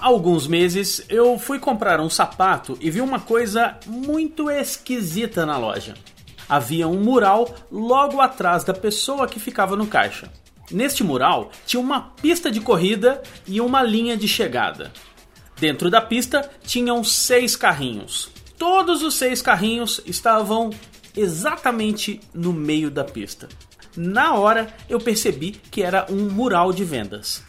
alguns meses eu fui comprar um sapato e vi uma coisa muito esquisita na loja. Havia um mural logo atrás da pessoa que ficava no caixa. Neste mural tinha uma pista de corrida e uma linha de chegada. Dentro da pista tinham seis carrinhos. Todos os seis carrinhos estavam exatamente no meio da pista. Na hora eu percebi que era um mural de vendas.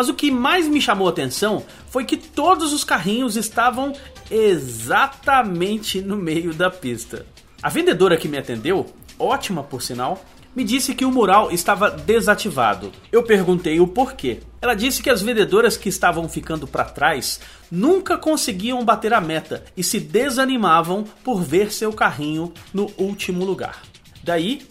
Mas o que mais me chamou a atenção foi que todos os carrinhos estavam exatamente no meio da pista. A vendedora que me atendeu, ótima por sinal, me disse que o mural estava desativado. Eu perguntei o porquê. Ela disse que as vendedoras que estavam ficando para trás nunca conseguiam bater a meta e se desanimavam por ver seu carrinho no último lugar. Daí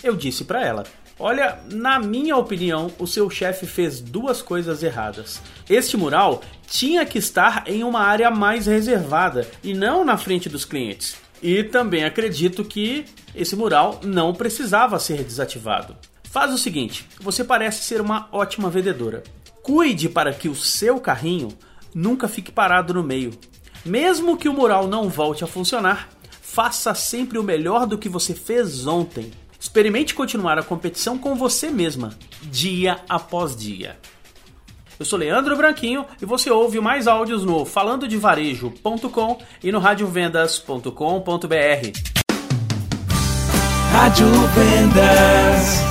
eu disse para ela: Olha, na minha opinião, o seu chefe fez duas coisas erradas. Este mural tinha que estar em uma área mais reservada e não na frente dos clientes. E também acredito que esse mural não precisava ser desativado. Faz o seguinte: você parece ser uma ótima vendedora. Cuide para que o seu carrinho nunca fique parado no meio. Mesmo que o mural não volte a funcionar, faça sempre o melhor do que você fez ontem. Experimente continuar a competição com você mesma, dia após dia. Eu sou Leandro Branquinho e você ouve mais áudios no falandodevarejo.com e no radiovendas.com.br. Rádio Vendas.